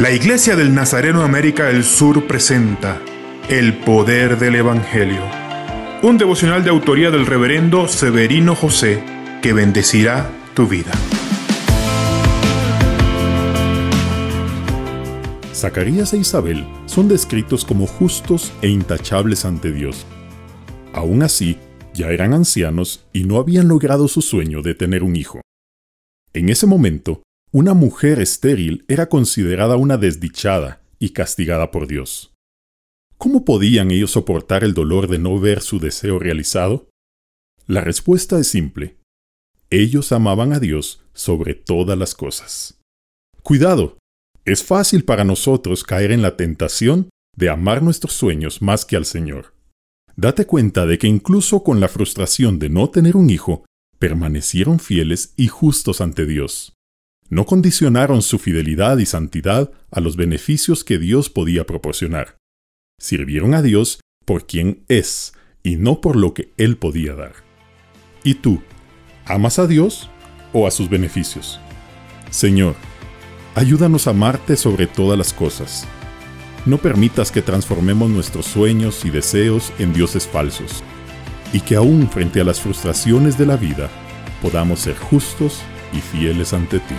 La Iglesia del Nazareno América del Sur presenta El Poder del Evangelio, un devocional de autoría del reverendo Severino José que bendecirá tu vida. Zacarías e Isabel son descritos como justos e intachables ante Dios. Aún así, ya eran ancianos y no habían logrado su sueño de tener un hijo. En ese momento, una mujer estéril era considerada una desdichada y castigada por Dios. ¿Cómo podían ellos soportar el dolor de no ver su deseo realizado? La respuesta es simple. Ellos amaban a Dios sobre todas las cosas. Cuidado, es fácil para nosotros caer en la tentación de amar nuestros sueños más que al Señor. Date cuenta de que incluso con la frustración de no tener un hijo, permanecieron fieles y justos ante Dios. No condicionaron su fidelidad y santidad a los beneficios que Dios podía proporcionar. Sirvieron a Dios por quien es y no por lo que Él podía dar. ¿Y tú, amas a Dios o a sus beneficios? Señor, ayúdanos a amarte sobre todas las cosas no permitas que transformemos nuestros sueños y deseos en dioses falsos, y que aún frente a las frustraciones de la vida podamos ser justos y fieles ante ti.